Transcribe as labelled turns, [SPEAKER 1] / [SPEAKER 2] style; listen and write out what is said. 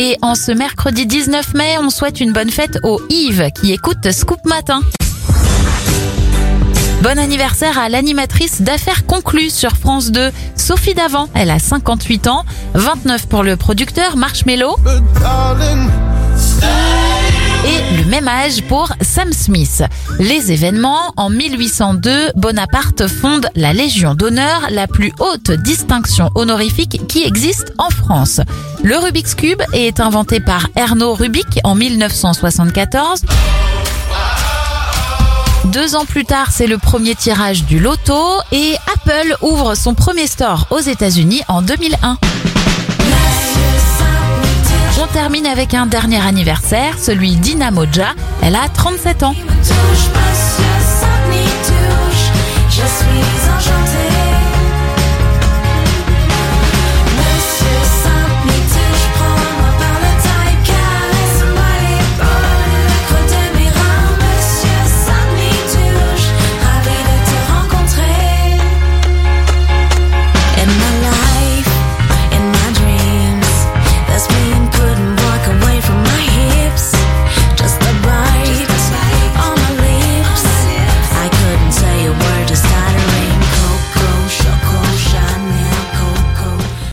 [SPEAKER 1] Et en ce mercredi 19 mai, on souhaite une bonne fête aux Yves qui écoutent Scoop Matin. Bon anniversaire à l'animatrice d'affaires conclues sur France 2, Sophie Davant. Elle a 58 ans, 29 pour le producteur Marshmello même pour Sam Smith. Les événements, en 1802, Bonaparte fonde la Légion d'honneur, la plus haute distinction honorifique qui existe en France. Le Rubik's Cube est inventé par Erno Rubik en 1974. Deux ans plus tard, c'est le premier tirage du loto et Apple ouvre son premier store aux États-Unis en 2001. Termine avec un dernier anniversaire, celui d'Ina Moja. Elle a 37 ans.